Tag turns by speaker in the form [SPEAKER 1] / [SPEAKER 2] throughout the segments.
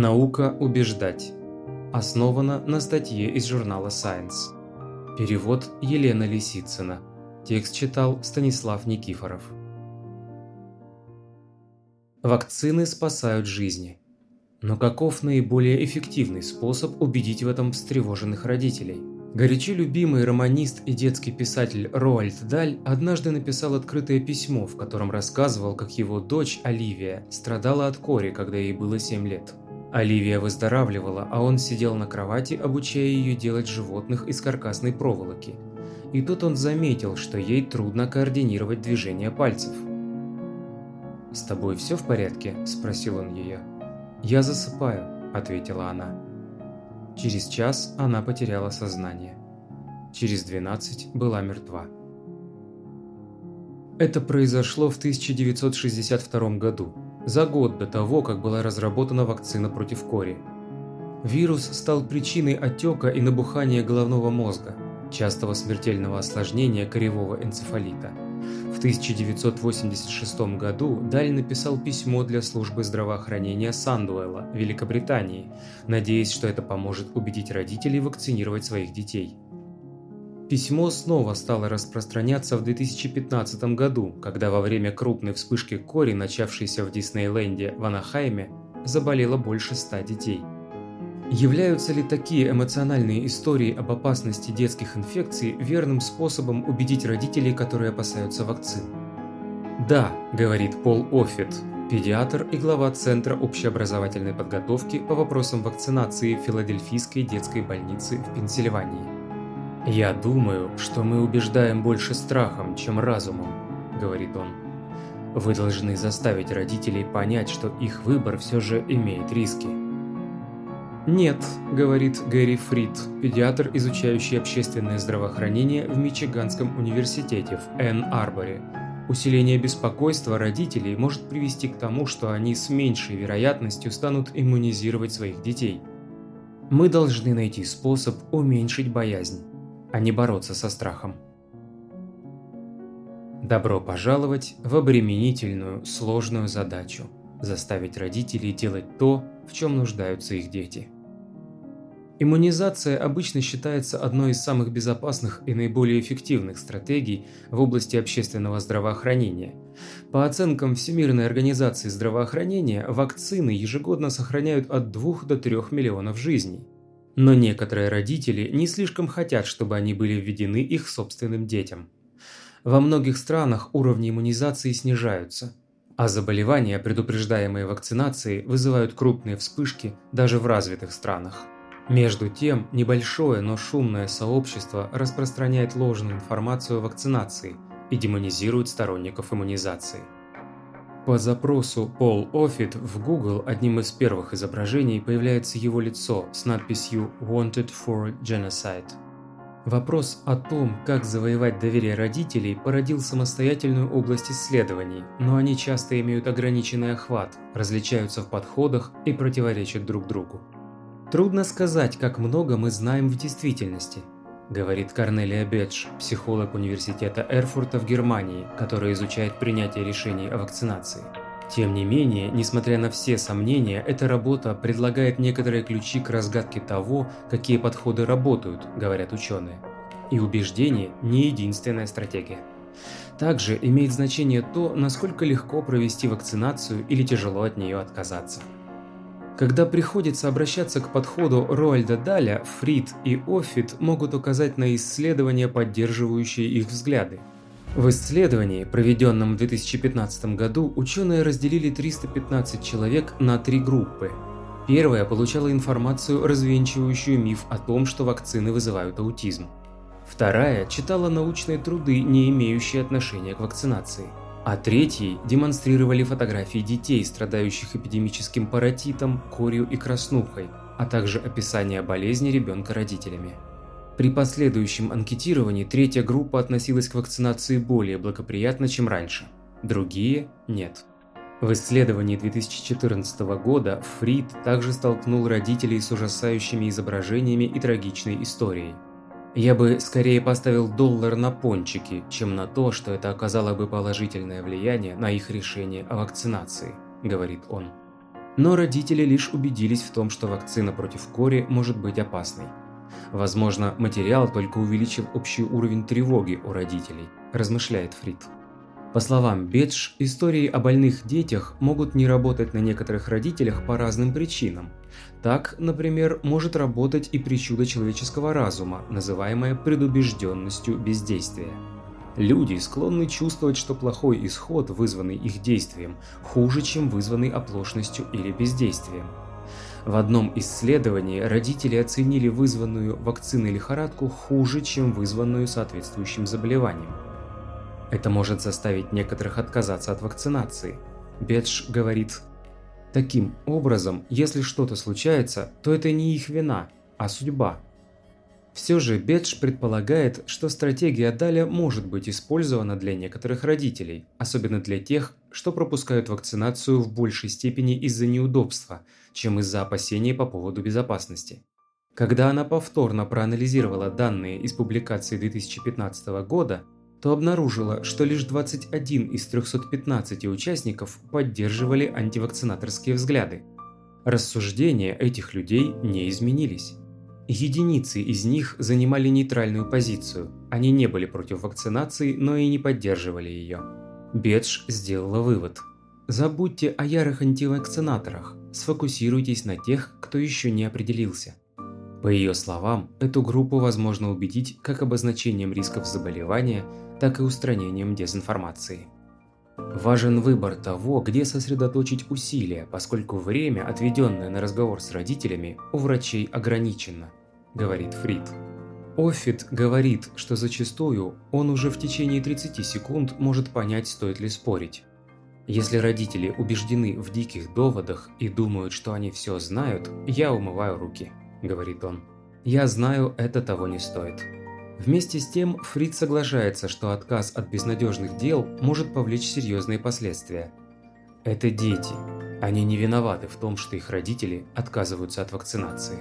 [SPEAKER 1] Наука убеждать. Основана на статье из журнала Science. Перевод Елена Лисицына. Текст читал Станислав Никифоров. Вакцины спасают жизни. Но каков наиболее эффективный способ убедить в этом встревоженных родителей? Горячо любимый романист и детский писатель Роальд Даль однажды написал открытое письмо, в котором рассказывал, как его дочь Оливия страдала от кори, когда ей было 7 лет. Оливия выздоравливала, а он сидел на кровати, обучая ее делать животных из каркасной проволоки. И тут он заметил, что ей трудно координировать движения пальцев. «С тобой все в порядке?» – спросил он ее. «Я засыпаю», – ответила она. Через час она потеряла сознание. Через 12 была мертва. Это произошло в 1962 году, за год до того, как была разработана вакцина против кори. Вирус стал причиной отека и набухания головного мозга, частого смертельного осложнения коревого энцефалита. В 1986 году Даль написал письмо для службы здравоохранения Сандуэлла, Великобритании, надеясь, что это поможет убедить родителей вакцинировать своих детей. Письмо снова стало распространяться в 2015 году, когда во время крупной вспышки кори, начавшейся в Диснейленде в Анахайме, заболело больше ста детей. Являются ли такие эмоциональные истории об опасности детских инфекций верным способом убедить родителей, которые опасаются вакцин? Да, говорит Пол Оффит, педиатр и глава Центра общеобразовательной подготовки по вопросам вакцинации Филадельфийской детской больницы в Пенсильвании. «Я думаю, что мы убеждаем больше страхом, чем разумом», – говорит он. «Вы должны заставить родителей понять, что их выбор все же имеет риски». «Нет», – говорит Гэри Фрид, педиатр, изучающий общественное здравоохранение в Мичиганском университете в Энн-Арборе. Усиление беспокойства родителей может привести к тому, что они с меньшей вероятностью станут иммунизировать своих детей. Мы должны найти способ уменьшить боязнь а не бороться со страхом. Добро пожаловать в обременительную, сложную задачу – заставить родителей делать то, в чем нуждаются их дети. Иммунизация обычно считается одной из самых безопасных и наиболее эффективных стратегий в области общественного здравоохранения. По оценкам Всемирной организации здравоохранения, вакцины ежегодно сохраняют от 2 до 3 миллионов жизней – но некоторые родители не слишком хотят, чтобы они были введены их собственным детям. Во многих странах уровни иммунизации снижаются, а заболевания, предупреждаемые вакцинацией, вызывают крупные вспышки даже в развитых странах. Между тем, небольшое, но шумное сообщество распространяет ложную информацию о вакцинации и демонизирует сторонников иммунизации. По запросу Пол Оффит в Google одним из первых изображений появляется его лицо с надписью «Wanted for Genocide». Вопрос о том, как завоевать доверие родителей, породил самостоятельную область исследований, но они часто имеют ограниченный охват, различаются в подходах и противоречат друг другу. Трудно сказать, как много мы знаем в действительности – говорит Корнелия Бедж, психолог университета Эрфурта в Германии, который изучает принятие решений о вакцинации. Тем не менее, несмотря на все сомнения, эта работа предлагает некоторые ключи к разгадке того, какие подходы работают, говорят ученые. И убеждение не единственная стратегия. Также имеет значение то, насколько легко провести вакцинацию или тяжело от нее отказаться. Когда приходится обращаться к подходу Роальда Даля, Фрид и Оффит могут указать на исследования, поддерживающие их взгляды. В исследовании, проведенном в 2015 году, ученые разделили 315 человек на три группы. Первая получала информацию, развенчивающую миф о том, что вакцины вызывают аутизм. Вторая читала научные труды, не имеющие отношения к вакцинации а третьей демонстрировали фотографии детей, страдающих эпидемическим паротитом, корью и краснухой, а также описание болезни ребенка родителями. При последующем анкетировании третья группа относилась к вакцинации более благоприятно, чем раньше, другие – нет. В исследовании 2014 года Фрид также столкнул родителей с ужасающими изображениями и трагичной историей – я бы скорее поставил доллар на пончики, чем на то, что это оказало бы положительное влияние на их решение о вакцинации, говорит он. Но родители лишь убедились в том, что вакцина против кори может быть опасной. Возможно, материал только увеличил общий уровень тревоги у родителей, размышляет Фрид. По словам Бедж, истории о больных детях могут не работать на некоторых родителях по разным причинам. Так, например, может работать и причуда человеческого разума, называемая предубежденностью бездействия. Люди склонны чувствовать, что плохой исход, вызванный их действием, хуже, чем вызванный оплошностью или бездействием. В одном исследовании родители оценили вызванную вакциной лихорадку хуже, чем вызванную соответствующим заболеванием. Это может заставить некоторых отказаться от вакцинации. Бедж говорит, таким образом, если что-то случается, то это не их вина, а судьба. Все же Бедж предполагает, что стратегия Даля может быть использована для некоторых родителей, особенно для тех, что пропускают вакцинацию в большей степени из-за неудобства, чем из-за опасений по поводу безопасности. Когда она повторно проанализировала данные из публикации 2015 года, то обнаружила, что лишь 21 из 315 участников поддерживали антивакцинаторские взгляды. Рассуждения этих людей не изменились. Единицы из них занимали нейтральную позицию, они не были против вакцинации, но и не поддерживали ее. Бедж сделала вывод. Забудьте о ярых антивакцинаторах, сфокусируйтесь на тех, кто еще не определился. По ее словам, эту группу возможно убедить как обозначением рисков заболевания, так и устранением дезинформации. Важен выбор того, где сосредоточить усилия, поскольку время, отведенное на разговор с родителями, у врачей ограничено, говорит Фрид. Оффит говорит, что зачастую он уже в течение 30 секунд может понять, стоит ли спорить. Если родители убеждены в диких доводах и думают, что они все знают, я умываю руки, говорит он. Я знаю, это того не стоит. Вместе с тем, Фрид соглашается, что отказ от безнадежных дел может повлечь серьезные последствия. Это дети. Они не виноваты в том, что их родители отказываются от вакцинации.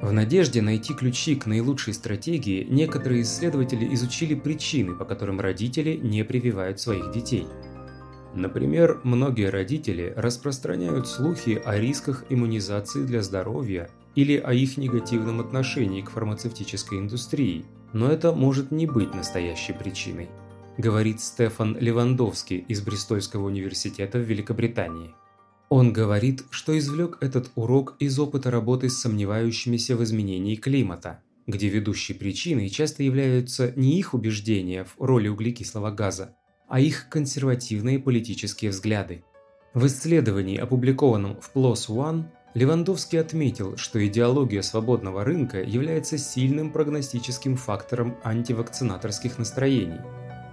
[SPEAKER 1] В надежде найти ключи к наилучшей стратегии, некоторые исследователи изучили причины, по которым родители не прививают своих детей. Например, многие родители распространяют слухи о рисках иммунизации для здоровья или о их негативном отношении к фармацевтической индустрии – но это может не быть настоящей причиной, говорит Стефан Левандовский из Бристольского университета в Великобритании. Он говорит, что извлек этот урок из опыта работы с сомневающимися в изменении климата, где ведущей причиной часто являются не их убеждения в роли углекислого газа, а их консервативные политические взгляды. В исследовании, опубликованном в PLOS ONE, Левандовский отметил, что идеология свободного рынка является сильным прогностическим фактором антивакцинаторских настроений.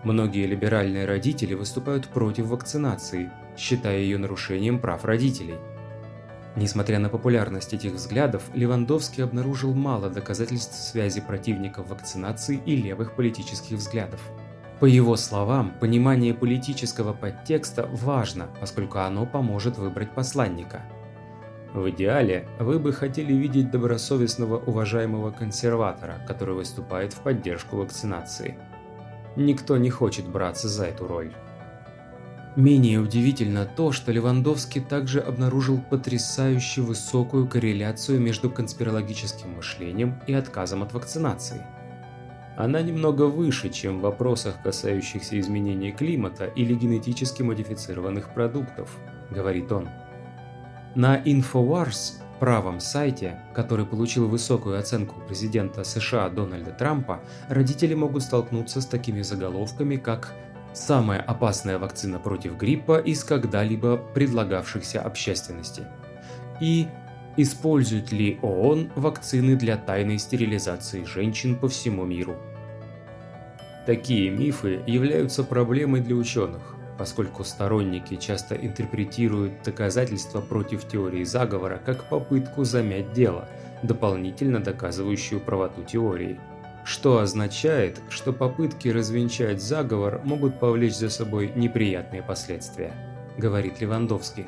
[SPEAKER 1] Многие либеральные родители выступают против вакцинации, считая ее нарушением прав родителей. Несмотря на популярность этих взглядов, Левандовский обнаружил мало доказательств связи противников вакцинации и левых политических взглядов. По его словам, понимание политического подтекста важно, поскольку оно поможет выбрать посланника – в идеале, вы бы хотели видеть добросовестного уважаемого консерватора, который выступает в поддержку вакцинации. Никто не хочет браться за эту роль. Менее удивительно то, что Левандовский также обнаружил потрясающе высокую корреляцию между конспирологическим мышлением и отказом от вакцинации. Она немного выше, чем в вопросах, касающихся изменения климата или генетически модифицированных продуктов, говорит он. На InfoWars, правом сайте, который получил высокую оценку президента США Дональда Трампа, родители могут столкнуться с такими заголовками, как «Самая опасная вакцина против гриппа из когда-либо предлагавшихся общественности» и «Используют ли ООН вакцины для тайной стерилизации женщин по всему миру?» Такие мифы являются проблемой для ученых, поскольку сторонники часто интерпретируют доказательства против теории заговора как попытку замять дело, дополнительно доказывающую правоту теории. Что означает, что попытки развенчать заговор могут повлечь за собой неприятные последствия, говорит Левандовский.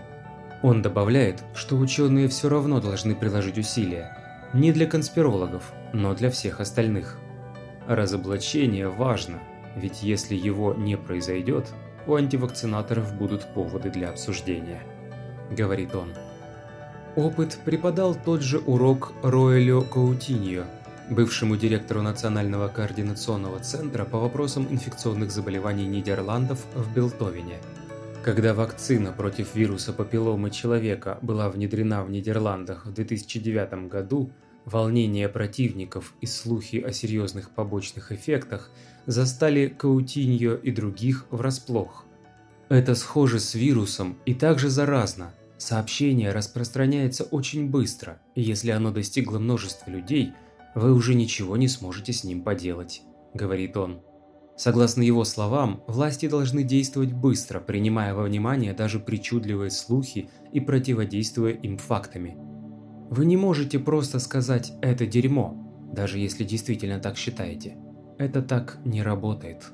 [SPEAKER 1] Он добавляет, что ученые все равно должны приложить усилия. Не для конспирологов, но для всех остальных. Разоблачение важно, ведь если его не произойдет, у антивакцинаторов будут поводы для обсуждения», – говорит он. опыт преподал тот же урок Роэлю Каутиньо, бывшему директору Национального координационного центра по вопросам инфекционных заболеваний Нидерландов в Белтовине. Когда вакцина против вируса папилломы человека была внедрена в Нидерландах в 2009 году, волнения противников и слухи о серьезных побочных эффектах застали Каутиньо и других врасплох. Это схоже с вирусом и также заразно. Сообщение распространяется очень быстро, и если оно достигло множества людей – вы уже ничего не сможете с ним поделать», – говорит он. Согласно его словам, власти должны действовать быстро, принимая во внимание даже причудливые слухи и противодействуя им фактами. Вы не можете просто сказать «это дерьмо», даже если действительно так считаете. Это так не работает.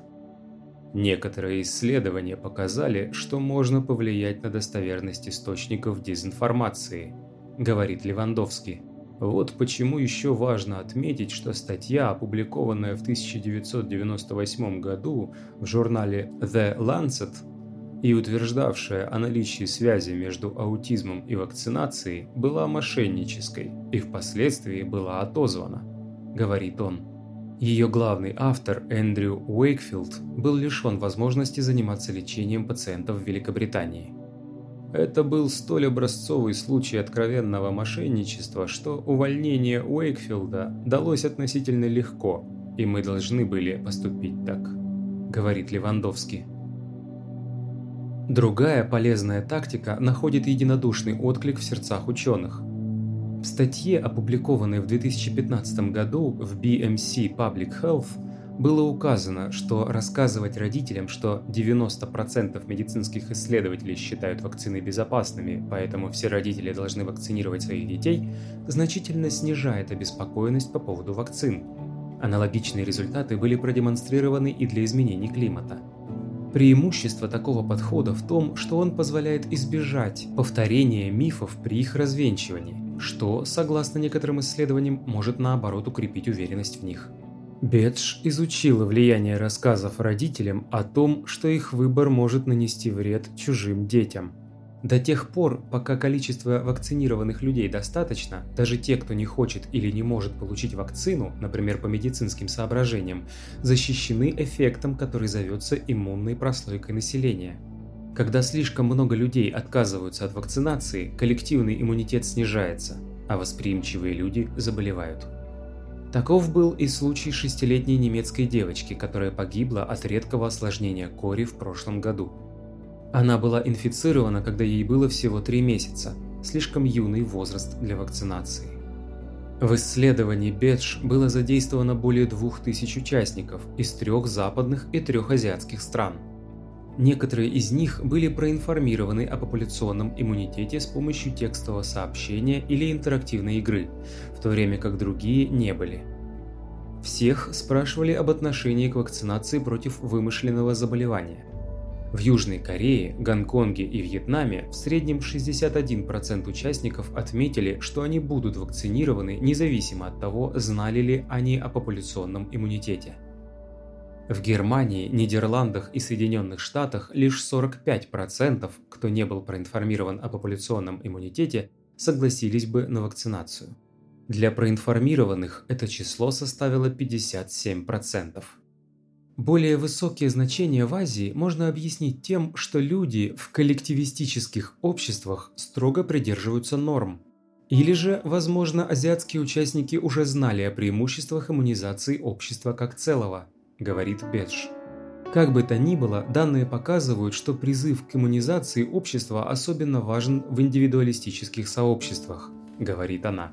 [SPEAKER 1] Некоторые исследования показали, что можно повлиять на достоверность источников дезинформации, говорит Левандовский. Вот почему еще важно отметить, что статья, опубликованная в 1998 году в журнале The Lancet и утверждавшая о наличии связи между аутизмом и вакцинацией, была мошеннической и впоследствии была отозвана, говорит он. Ее главный автор Эндрю Уэйкфилд был лишен возможности заниматься лечением пациентов в Великобритании. Это был столь образцовый случай откровенного мошенничества, что увольнение Уэйкфилда далось относительно легко, и мы должны были поступить так, говорит Левандовский. Другая полезная тактика находит единодушный отклик в сердцах ученых. В статье, опубликованной в 2015 году в BMC Public Health, было указано, что рассказывать родителям, что 90% медицинских исследователей считают вакцины безопасными, поэтому все родители должны вакцинировать своих детей, значительно снижает обеспокоенность по поводу вакцин. Аналогичные результаты были продемонстрированы и для изменений климата. Преимущество такого подхода в том, что он позволяет избежать повторения мифов при их развенчивании, что, согласно некоторым исследованиям, может наоборот укрепить уверенность в них. Бедж изучила влияние рассказов родителям о том, что их выбор может нанести вред чужим детям. До тех пор, пока количество вакцинированных людей достаточно, даже те, кто не хочет или не может получить вакцину, например, по медицинским соображениям, защищены эффектом, который зовется иммунной прослойкой населения. Когда слишком много людей отказываются от вакцинации, коллективный иммунитет снижается, а восприимчивые люди заболевают. Таков был и случай шестилетней немецкой девочки, которая погибла от редкого осложнения кори в прошлом году. Она была инфицирована, когда ей было всего три месяца, слишком юный возраст для вакцинации. В исследовании Бедж было задействовано более двух тысяч участников из трех западных и трех азиатских стран. Некоторые из них были проинформированы о популяционном иммунитете с помощью текстового сообщения или интерактивной игры, в то время как другие не были. Всех спрашивали об отношении к вакцинации против вымышленного заболевания. В Южной Корее, Гонконге и Вьетнаме в среднем 61% участников отметили, что они будут вакцинированы независимо от того, знали ли они о популяционном иммунитете. В Германии, Нидерландах и Соединенных Штатах лишь 45%, кто не был проинформирован о популяционном иммунитете, согласились бы на вакцинацию. Для проинформированных это число составило 57%. Более высокие значения в Азии можно объяснить тем, что люди в коллективистических обществах строго придерживаются норм. Или же, возможно, азиатские участники уже знали о преимуществах иммунизации общества как целого – говорит Бедж. Как бы то ни было, данные показывают, что призыв к иммунизации общества особенно важен в индивидуалистических сообществах, говорит она.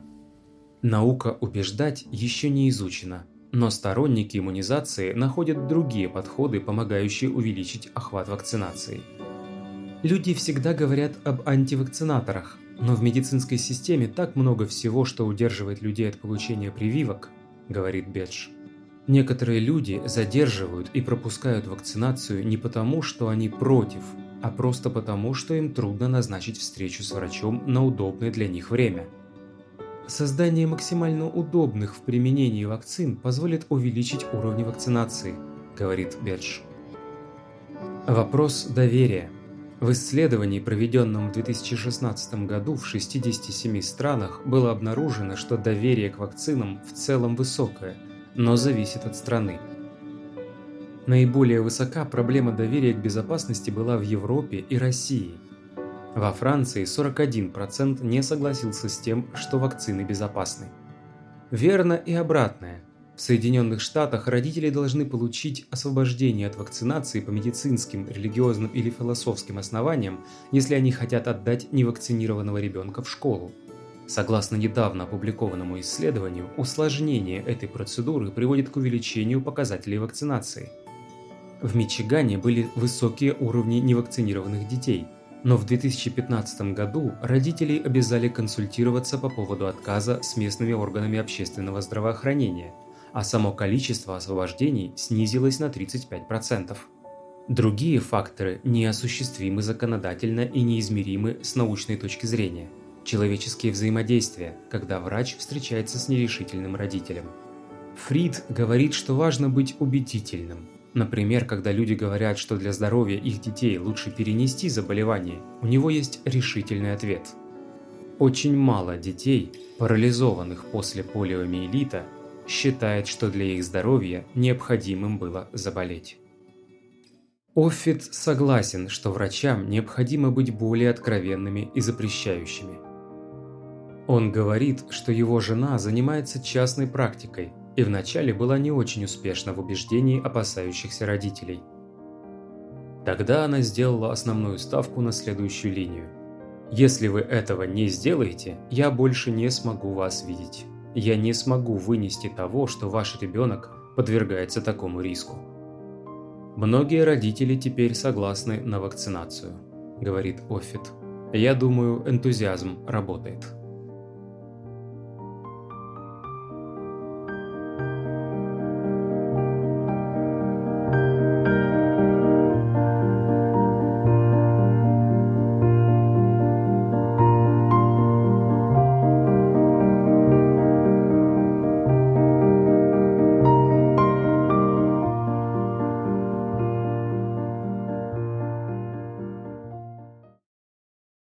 [SPEAKER 1] Наука убеждать еще не изучена, но сторонники иммунизации находят другие подходы, помогающие увеличить охват вакцинации. Люди всегда говорят об антивакцинаторах, но в медицинской системе так много всего, что удерживает людей от получения прививок, говорит Бедж. Некоторые люди задерживают и пропускают вакцинацию не потому, что они против, а просто потому, что им трудно назначить встречу с врачом на удобное для них время. Создание максимально удобных в применении вакцин позволит увеличить уровни вакцинации, говорит Бедж. Вопрос доверия. В исследовании, проведенном в 2016 году в 67 странах, было обнаружено, что доверие к вакцинам в целом высокое, но зависит от страны. Наиболее высока проблема доверия к безопасности была в Европе и России. Во Франции 41% не согласился с тем, что вакцины безопасны. Верно и обратное – в Соединенных Штатах родители должны получить освобождение от вакцинации по медицинским, религиозным или философским основаниям, если они хотят отдать невакцинированного ребенка в школу. Согласно недавно опубликованному исследованию, усложнение этой процедуры приводит к увеличению показателей вакцинации. В Мичигане были высокие уровни невакцинированных детей, но в 2015 году родителей обязали консультироваться по поводу отказа с местными органами общественного здравоохранения – а само количество освобождений снизилось на 35%. Другие факторы неосуществимы законодательно и неизмеримы с научной точки зрения. Человеческие взаимодействия, когда врач встречается с нерешительным родителем. Фрид говорит, что важно быть убедительным. Например, когда люди говорят, что для здоровья их детей лучше перенести заболевание, у него есть решительный ответ. Очень мало детей, парализованных после полиомиелита, считает, что для их здоровья необходимым было заболеть. Оффит согласен, что врачам необходимо быть более откровенными и запрещающими. Он говорит, что его жена занимается частной практикой и вначале была не очень успешна в убеждении опасающихся родителей. Тогда она сделала основную ставку на следующую линию. «Если вы этого не сделаете, я больше не смогу вас видеть». Я не смогу вынести того, что ваш ребенок подвергается такому риску. Многие родители теперь согласны на вакцинацию, говорит Оффит. Я думаю, энтузиазм работает.